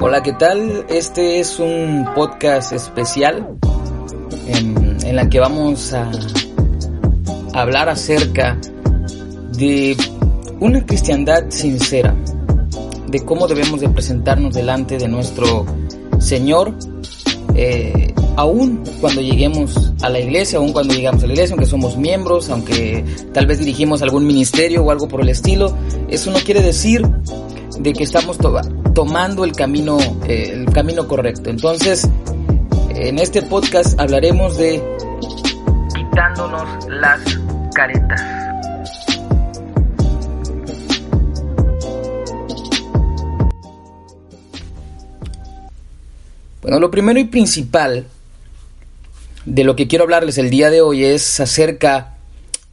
Hola, ¿qué tal? Este es un podcast especial en, en la que vamos a hablar acerca de una cristiandad sincera, de cómo debemos de presentarnos delante de nuestro Señor, eh, aún cuando lleguemos a la iglesia, aún cuando llegamos a la iglesia, aunque somos miembros, aunque tal vez dirigimos algún ministerio o algo por el estilo, eso no quiere decir de que estamos tomando el camino, eh, el camino correcto. Entonces, en este podcast hablaremos de quitándonos las caretas. Bueno, lo primero y principal de lo que quiero hablarles el día de hoy es acerca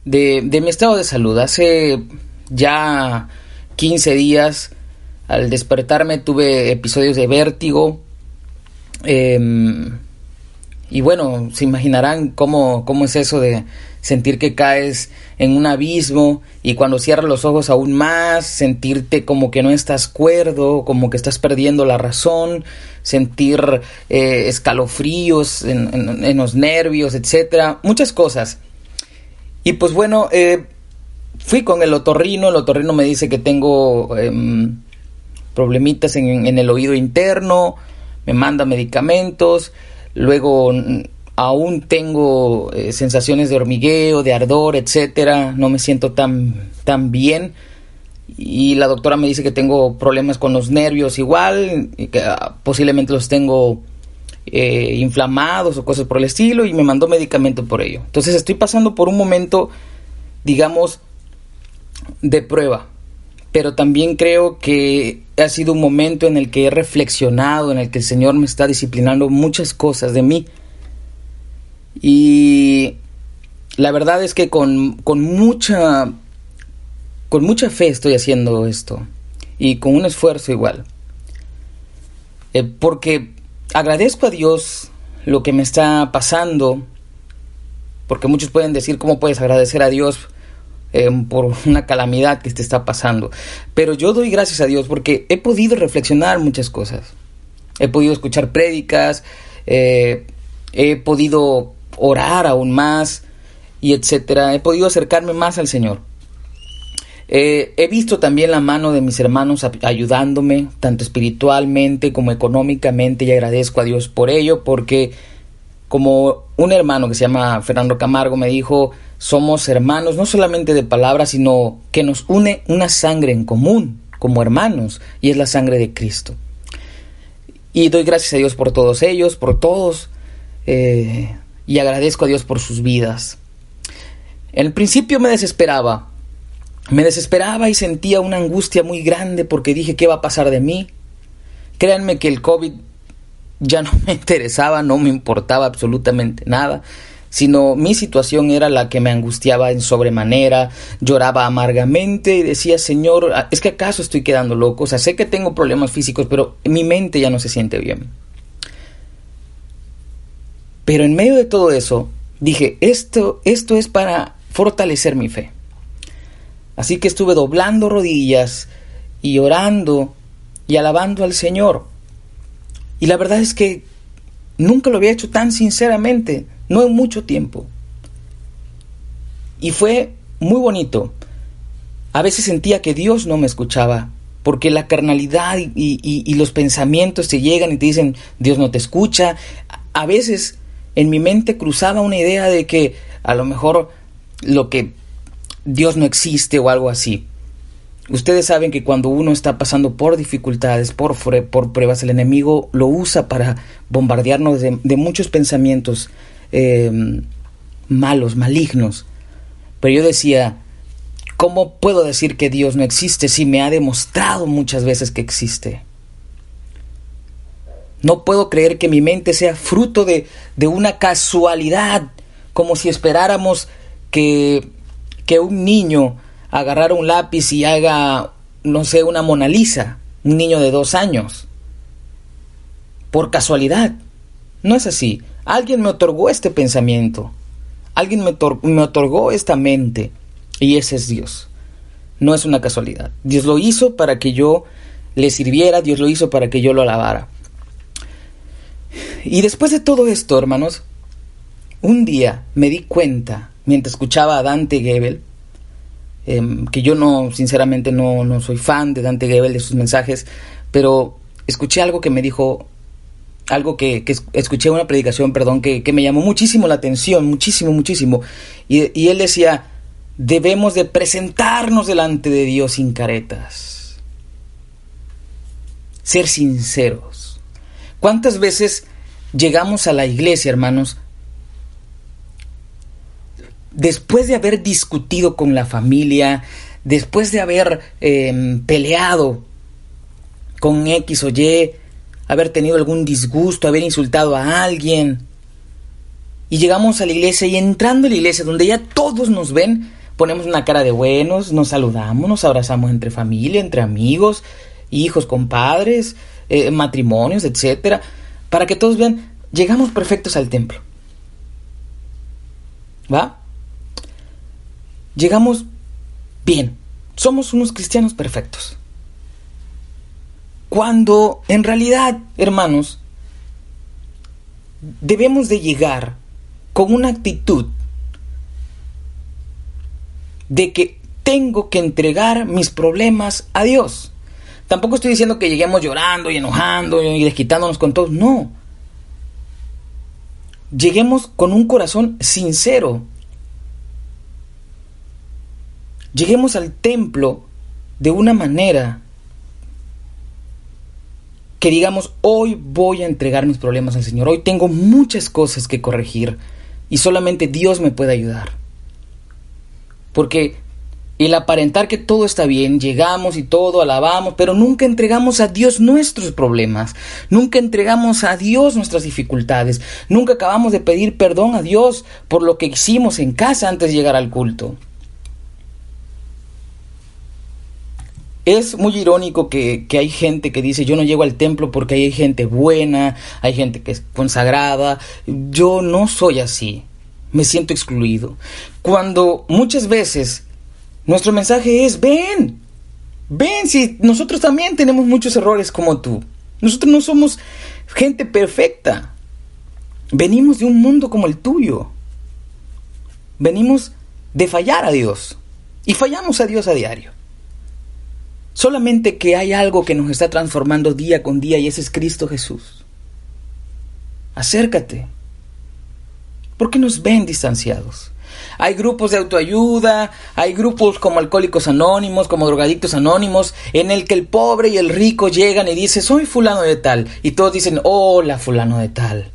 de, de mi estado de salud. Hace ya 15 días al despertarme tuve episodios de vértigo. Em, y bueno, se imaginarán cómo, cómo es eso de sentir que caes en un abismo y cuando cierras los ojos aún más, sentirte como que no estás cuerdo, como que estás perdiendo la razón, sentir eh, escalofríos en, los nervios, etcétera, muchas cosas. Y pues bueno, eh, fui con el otorrino, el otorrino me dice que tengo em, problemitas en, el oído interno, me manda medicamentos, luego aún tengo eh, sensaciones de hormigueo, de ardor, etcétera, no me siento tan, tan bien y la doctora me dice que tengo problemas con los nervios igual, y que ah, posiblemente los tengo eh, inflamados o cosas por el estilo y me mandó medicamento por ello. Entonces estoy pasando por un momento, digamos, de prueba pero también creo que ha sido un momento en el que he reflexionado, en el que el Señor me está disciplinando muchas cosas de mí. Y la verdad es que con, con mucha con mucha fe estoy haciendo esto y con un esfuerzo igual. Eh, porque agradezco a Dios lo que me está pasando, porque muchos pueden decir, ¿cómo puedes agradecer a Dios eh, por una calamidad que te está pasando. Pero yo doy gracias a Dios porque he podido reflexionar muchas cosas. He podido escuchar prédicas, eh, he podido orar aún más y etcétera. He podido acercarme más al Señor. Eh, he visto también la mano de mis hermanos ayudándome, tanto espiritualmente como económicamente, y agradezco a Dios por ello, porque como un hermano que se llama Fernando Camargo me dijo, somos hermanos no solamente de palabras, sino que nos une una sangre en común como hermanos y es la sangre de Cristo. Y doy gracias a Dios por todos ellos, por todos, eh, y agradezco a Dios por sus vidas. En principio me desesperaba, me desesperaba y sentía una angustia muy grande porque dije, ¿qué va a pasar de mí? Créanme que el COVID ya no me interesaba, no me importaba absolutamente nada, sino mi situación era la que me angustiaba en sobremanera, lloraba amargamente y decía, Señor, ah, es que acaso estoy quedando loco, o sea, sé que tengo problemas físicos, pero mi mente ya no se siente bien. Pero en medio de todo eso, dije, esto, esto es para fortalecer mi fe. Así que estuve doblando rodillas y orando y alabando al Señor. Y la verdad es que nunca lo había hecho tan sinceramente, no en mucho tiempo. Y fue muy bonito. A veces sentía que Dios no me escuchaba, porque la carnalidad y, los pensamientos te llegan y te dicen, Dios no te escucha. A veces en mi mente cruzaba una idea de que a lo mejor lo que Dios no existe o algo así. Ustedes saben que cuando uno está pasando por dificultades, por, por pruebas, el enemigo lo usa para bombardearnos de, muchos pensamientos eh, malos, malignos. Pero yo decía, ¿cómo puedo decir que Dios no existe si me ha demostrado muchas veces que existe? No puedo creer que mi mente sea fruto de, de una casualidad, como si esperáramos que, que un niño agarrara un lápiz y haga, no sé, una Mona Lisa, un niño de dos años. Por casualidad. No es así. Alguien me otorgó este pensamiento. Alguien me, otorgó esta mente. Y ese es Dios. No es una casualidad. Dios lo hizo para que yo le sirviera, Dios lo hizo para que yo lo alabara. Y después de todo esto, hermanos, un día me di cuenta, mientras escuchaba a Dante Gebel, em, que yo no, sinceramente, no, no soy fan de Dante Gebel, de sus mensajes, pero escuché algo que me dijo, algo que, que escuché una predicación, perdón, que, que, me llamó muchísimo la atención, muchísimo, muchísimo. Y, y él decía, debemos de presentarnos delante de Dios sin caretas. Ser sinceros. ¿Cuántas veces llegamos a la iglesia, hermanos, después de haber discutido con la familia, después de haber eh, peleado con X o Y, haber tenido algún disgusto, haber insultado a alguien, y llegamos a la iglesia y entrando a la iglesia donde ya todos nos ven, ponemos una cara de buenos, nos saludamos, nos abrazamos entre familia, entre amigos, hijos, compadres, eh, matrimonios, etcétera para que todos vean, llegamos perfectos al templo. ¿Va? Llegamos bien. Somos unos cristianos perfectos. Cuando en realidad, hermanos, debemos de llegar con una actitud de que tengo que entregar mis problemas a Dios. Tampoco estoy diciendo que lleguemos llorando y enojando y desquitándonos con todos. No. Lleguemos con un corazón sincero. Lleguemos al templo de una manera que digamos, hoy voy a entregar mis problemas al Señor. Hoy tengo muchas cosas que corregir y solamente Dios me puede ayudar. Porque el aparentar que todo está bien, llegamos y todo, alabamos, pero nunca entregamos a Dios nuestros problemas, nunca entregamos a Dios nuestras dificultades, nunca acabamos de pedir perdón a Dios por lo que hicimos en casa antes de llegar al culto. Es muy irónico que, que, hay gente que dice yo no llego al templo porque hay gente buena, hay gente que es consagrada. Yo no soy así. Me siento excluido. Cuando muchas veces nuestro mensaje es, ven, ven, si nosotros también tenemos muchos errores como tú. Nosotros no somos gente perfecta. Venimos de un mundo como el tuyo. Venimos de fallar a Dios. Y fallamos a Dios a diario. Solamente que hay algo que nos está transformando día con día y ese es Cristo Jesús. Acércate. ¿Por qué nos ven distanciados? Hay grupos de autoayuda, hay grupos como alcohólicos anónimos, como drogadictos anónimos, en el que el pobre y el rico llegan y dicen, soy fulano de tal. Y todos dicen, hola fulano de tal.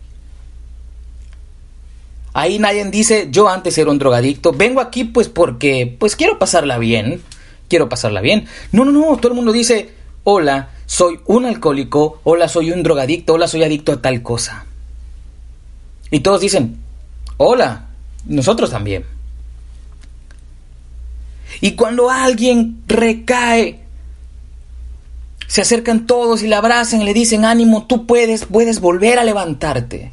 Ahí nadie dice, yo antes era un drogadicto, vengo aquí pues porque, pues quiero pasarla bien, quiero pasarla bien. No, no, no, todo el mundo dice, hola, soy un alcohólico, hola, soy un drogadicto, hola, soy adicto a tal cosa. Y todos dicen, hola, nosotros también. Y cuando alguien recae, se acercan todos y le abrazan y le dicen, ánimo, tú puedes, puedes volver a levantarte.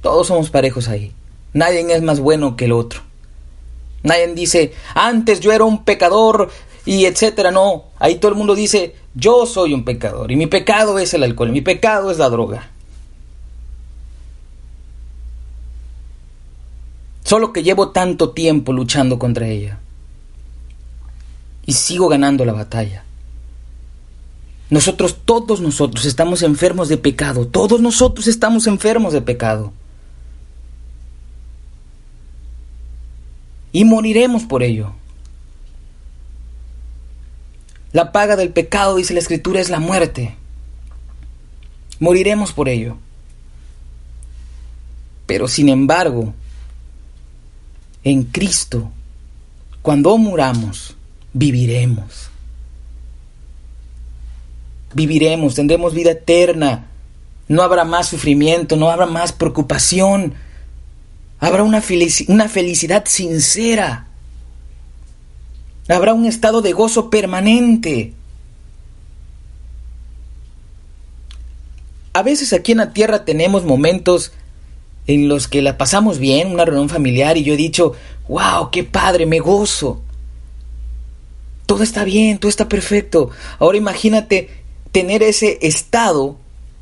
Todos somos parejos ahí. Nadie es más bueno que el otro. Nadie dice, antes yo era un pecador y etcétera. No, ahí todo el mundo dice, yo soy un pecador y mi pecado es el alcohol, mi pecado es la droga. Solo que llevo tanto tiempo luchando contra ella. Y sigo ganando la batalla. Nosotros, todos nosotros, estamos enfermos de pecado. Todos nosotros estamos enfermos de pecado. Y moriremos por ello. La paga del pecado, dice la Escritura, es la muerte. Moriremos por ello. Pero sin embargo, en Cristo, cuando muramos, viviremos. Viviremos, tendremos vida eterna. No habrá más sufrimiento, no habrá más preocupación. Habrá una, felicidad sincera. Habrá un estado de gozo permanente. A veces aquí en la tierra tenemos momentos en los que la pasamos bien, una reunión familiar, y yo he dicho, wow, qué padre, me gozo. Todo está bien, todo está perfecto. Ahora imagínate tener ese estado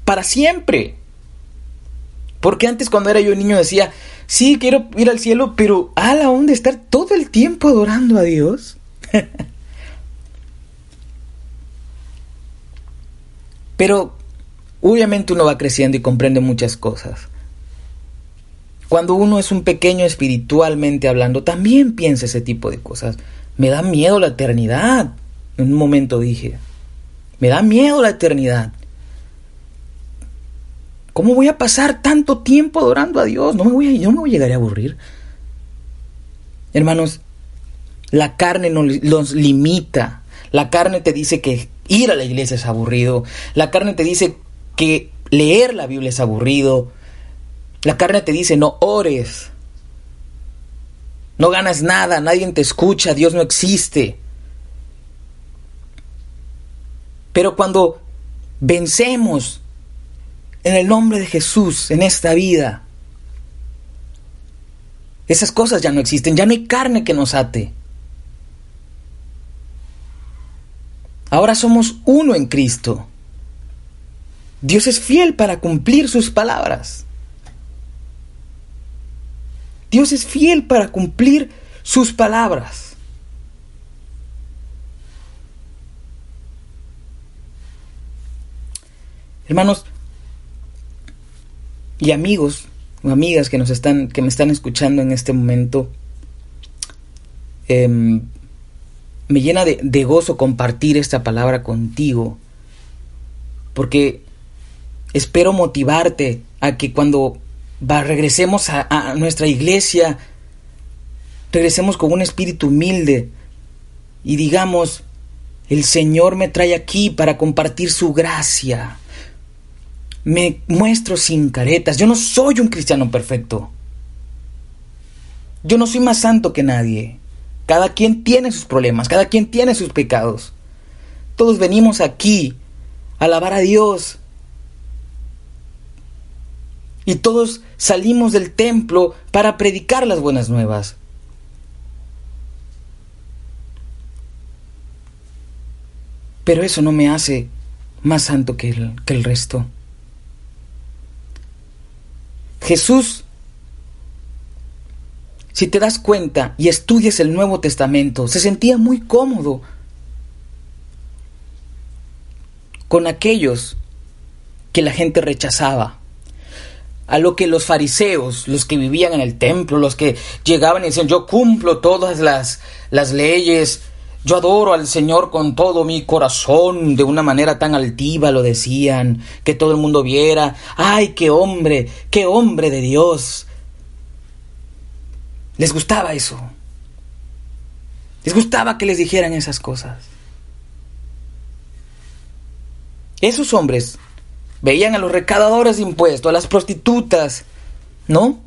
para siempre. Porque antes cuando era yo niño decía, sí, quiero ir al cielo, pero a la onda estar todo el tiempo adorando a Dios. pero obviamente uno va creciendo y comprende muchas cosas. Cuando uno es un pequeño espiritualmente hablando, también piensa ese tipo de cosas. Me da miedo la eternidad. En un momento dije, me da miedo la eternidad. ¿Cómo voy a pasar tanto tiempo adorando a Dios? No me voy a, no me voy a aburrir. Hermanos, la carne nos limita. La carne te dice que ir a la iglesia es aburrido. La carne te dice que leer la Biblia es aburrido. La carne te dice, no ores. No ganas nada, nadie te escucha, Dios no existe. Pero cuando vencemos en el nombre de Jesús en esta vida, esas cosas ya no existen, ya no hay carne que nos ate. Ahora somos uno en Cristo. Dios es fiel para cumplir sus palabras. Dios es fiel para cumplir sus palabras. Hermanos y amigos o amigas que nos están, que me están escuchando en este momento, em, me llena de, gozo compartir esta palabra contigo, porque espero motivarte a que cuando va, regresemos a, nuestra iglesia, regresemos con un espíritu humilde y digamos, el Señor me trae aquí para compartir su gracia. Me muestro sin caretas. Yo no soy un cristiano perfecto. Yo no soy más santo que nadie. Cada quien tiene sus problemas, cada quien tiene sus pecados. Todos venimos aquí a alabar a Dios, y todos salimos del templo para predicar las buenas nuevas. Pero eso no me hace más santo que el, que el resto. Jesús, si te das cuenta y estudias el Nuevo Testamento, se sentía muy cómodo con aquellos que la gente rechazaba a lo que los fariseos, los que vivían en el templo, los que llegaban y decían, yo cumplo todas las, las leyes, yo adoro al Señor con todo mi corazón, de una manera tan altiva lo decían, que todo el mundo viera, ay, qué hombre, qué hombre de Dios. Les gustaba eso. Les gustaba que les dijeran esas cosas. Esos hombres Veían a los recaudadores de impuestos, a las prostitutas, ¿no?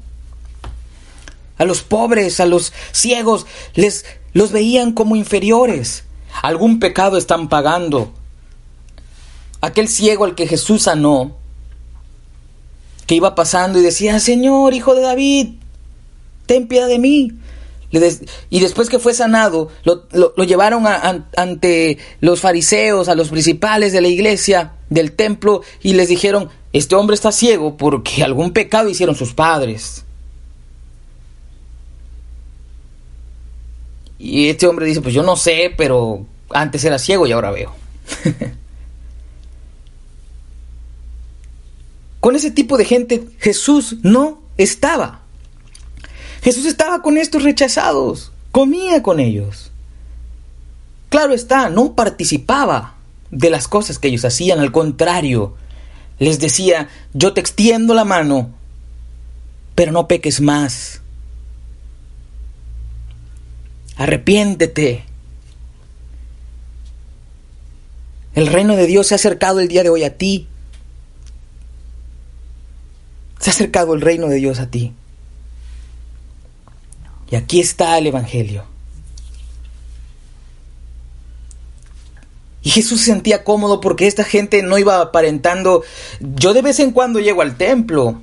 A los pobres, a los ciegos, les los veían como inferiores. Algún pecado están pagando. Aquel ciego al que Jesús sanó, que iba pasando y decía, Señor, hijo de David, ten piedad de mí. Y después que fue sanado, lo, llevaron ante los fariseos, a los principales de la iglesia, del templo, y les dijeron, este hombre está ciego porque algún pecado hicieron sus padres. Y este hombre dice, pues yo no sé, pero antes era ciego y ahora veo. Con ese tipo de gente Jesús no estaba. Jesús estaba con estos rechazados, comía con ellos. Claro está, no participaba de las cosas que ellos hacían, al contrario, les decía, yo te extiendo la mano, pero no peques más. Arrepiéntete. El reino de Dios se ha acercado el día de hoy a ti. Se ha acercado el reino de Dios a ti. Y aquí está el Evangelio. Y Jesús se sentía cómodo porque esta gente no iba aparentando. Yo de vez en cuando llego al templo.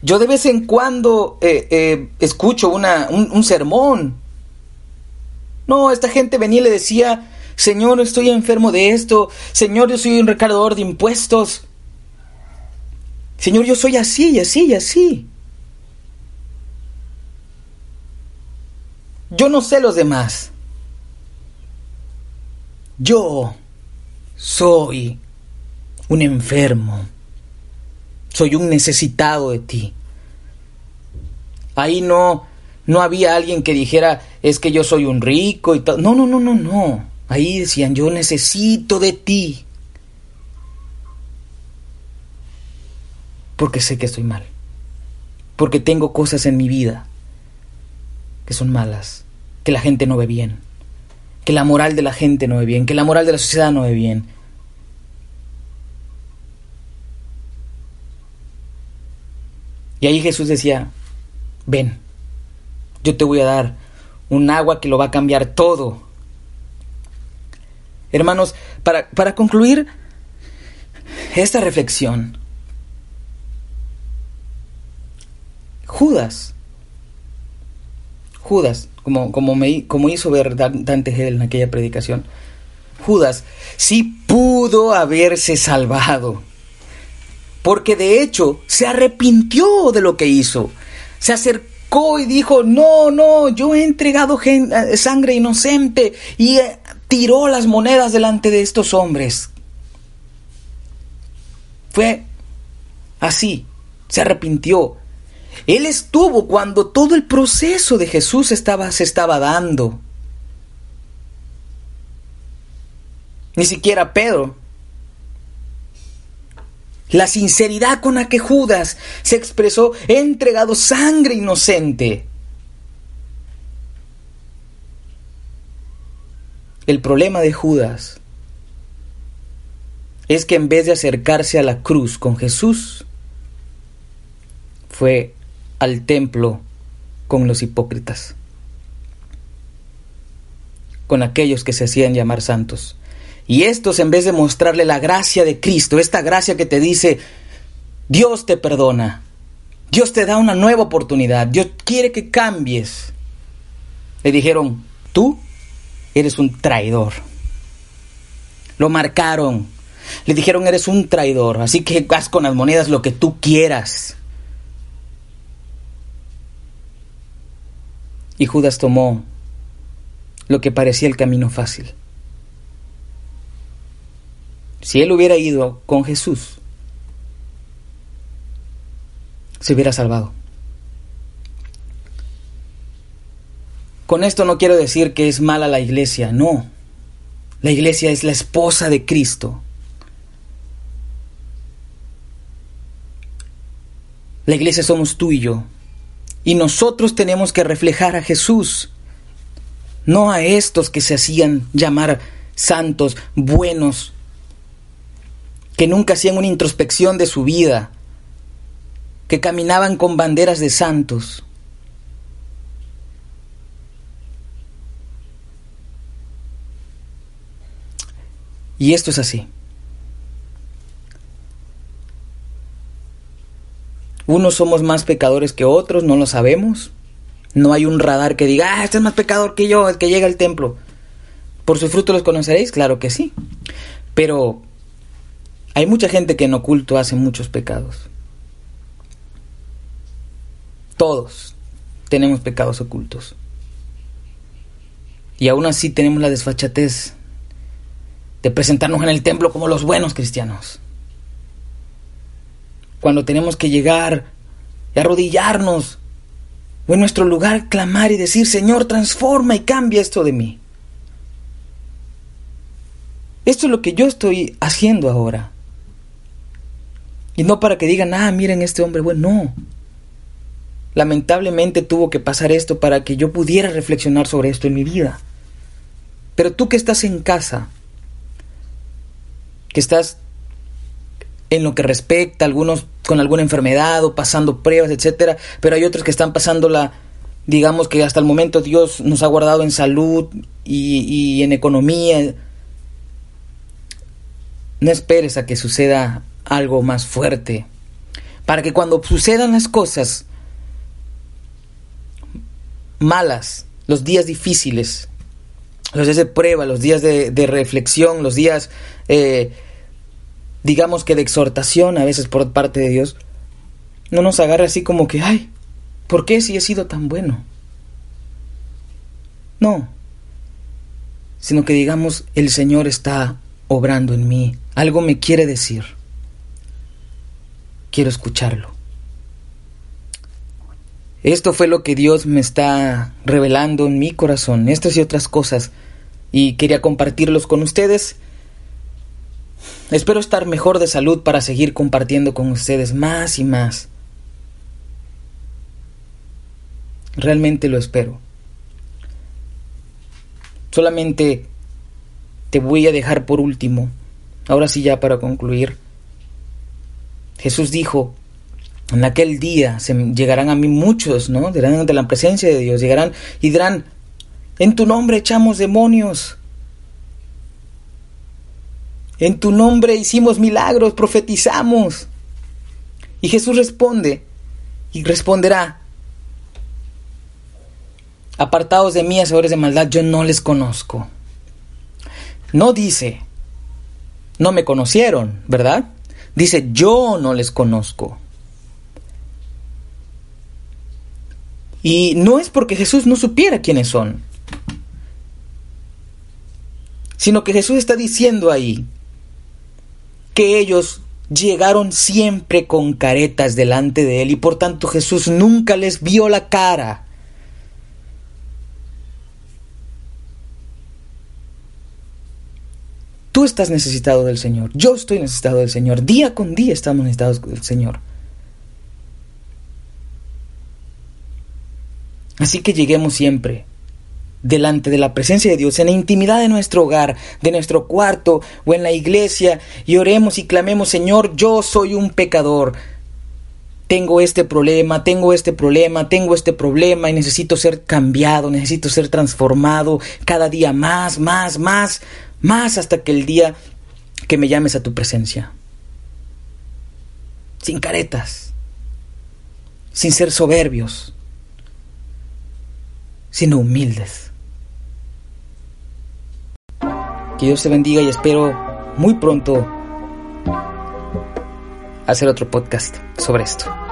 Yo de vez en cuando eh, eh, escucho una, un, un sermón. No, esta gente venía y le decía, Señor, estoy enfermo de esto. Señor, yo soy un recaudador de impuestos. Señor, yo soy así y así y así. Yo no sé los demás. Yo soy un enfermo. Soy un necesitado de ti. Ahí no no había alguien que dijera, es que yo soy un rico y tal. No, no, no, no, no. Ahí decían, yo necesito de ti. Porque sé que estoy mal. Porque tengo cosas en mi vida que son malas, que la gente no ve bien, que la moral de la gente no ve bien, que la moral de la sociedad no ve bien. Y ahí Jesús decía, ven, yo te voy a dar un agua que lo va a cambiar todo. Hermanos, para, para concluir esta reflexión, Judas, Judas, como, como, me, como hizo ver Dante Hegel en aquella predicación, Judas sí pudo haberse salvado, porque de hecho se arrepintió de lo que hizo, se acercó y dijo, no, no, yo he entregado eh, sangre inocente y eh, tiró las monedas delante de estos hombres. Fue así, se arrepintió. Él estuvo cuando todo el proceso de Jesús estaba, se estaba dando. Ni siquiera Pedro la sinceridad con la que Judas se expresó, he entregado sangre inocente. El problema de Judas es que en vez de acercarse a la cruz con Jesús, fue al templo con los hipócritas, con aquellos que se hacían llamar santos. Y estos, en vez de mostrarle la gracia de Cristo, esta gracia que te dice, Dios te perdona, Dios te da una nueva oportunidad, Dios quiere que cambies, le dijeron, tú eres un traidor. Lo marcaron, le dijeron, eres un traidor, así que haz con las monedas lo que tú quieras. Y Judas tomó lo que parecía el camino fácil. Si él hubiera ido con Jesús, se hubiera salvado. Con esto no quiero decir que es mala la iglesia, no. La iglesia es la esposa de Cristo. La iglesia somos tú y yo. Y nosotros tenemos que reflejar a Jesús, no a estos que se hacían llamar santos, buenos, que nunca hacían una introspección de su vida, que caminaban con banderas de santos. Y esto es así. Unos somos más pecadores que otros, no lo sabemos. No hay un radar que diga, ah, este es más pecador que yo, el que llega al templo. ¿Por sus frutos los conoceréis? Claro que sí. Pero hay mucha gente que en oculto hace muchos pecados. Todos tenemos pecados ocultos. Y aún así tenemos la desfachatez de presentarnos en el templo como los buenos cristianos. Cuando tenemos que llegar y arrodillarnos o en nuestro lugar clamar y decir, Señor, transforma y cambia esto de mí. Esto es lo que yo estoy haciendo ahora. Y no para que digan, ah, miren este hombre bueno, no. lamentablemente tuvo que pasar esto para que yo pudiera reflexionar sobre esto en mi vida. Pero tú que estás en casa, que estás en lo que respecta, algunos con alguna enfermedad o pasando pruebas, etcétera, pero hay otros que están pasándola, digamos que hasta el momento Dios nos ha guardado en salud y, y en economía. No esperes a que suceda algo más fuerte, para que cuando sucedan las cosas malas, los días difíciles, los días de prueba, los días de, reflexión, los días, eh, digamos que de exhortación a veces por parte de Dios, no nos agarre así como que, ay, ¿por qué si he sido tan bueno? No, sino que digamos, el Señor está obrando en mí, algo me quiere decir, quiero escucharlo. Esto fue lo que Dios me está revelando en mi corazón, estas y otras cosas, y quería compartirlos con ustedes. Espero estar mejor de salud para seguir compartiendo con ustedes más y más. Realmente lo espero. Solamente te voy a dejar por último, ahora sí ya para concluir. Jesús dijo, en aquel día se llegarán a mí muchos, ¿no? Dirán ante la presencia de Dios, llegarán y dirán, en tu nombre echamos demonios. En tu nombre hicimos milagros, profetizamos. Y Jesús responde y responderá, apartados de mí, hacedores de maldad, yo no les conozco. No dice, no me conocieron, ¿verdad? Dice, yo no les conozco. Y no es porque Jesús no supiera quiénes son, sino que Jesús está diciendo ahí que ellos llegaron siempre con caretas delante de él y por tanto Jesús nunca les vio la cara. Tú estás necesitado del Señor, yo estoy necesitado del Señor, día con día estamos necesitados del Señor. Así que lleguemos siempre delante de la presencia de Dios, en la intimidad de nuestro hogar, de nuestro cuarto o en la iglesia, y oremos y clamemos, Señor, yo soy un pecador. Tengo este problema, tengo este problema, tengo este problema y necesito ser cambiado, necesito ser transformado cada día más, más, más, más hasta que el día que me llames a tu presencia. Sin caretas, sin ser soberbios, sino humildes. Que Dios te bendiga y espero muy pronto hacer otro podcast sobre esto.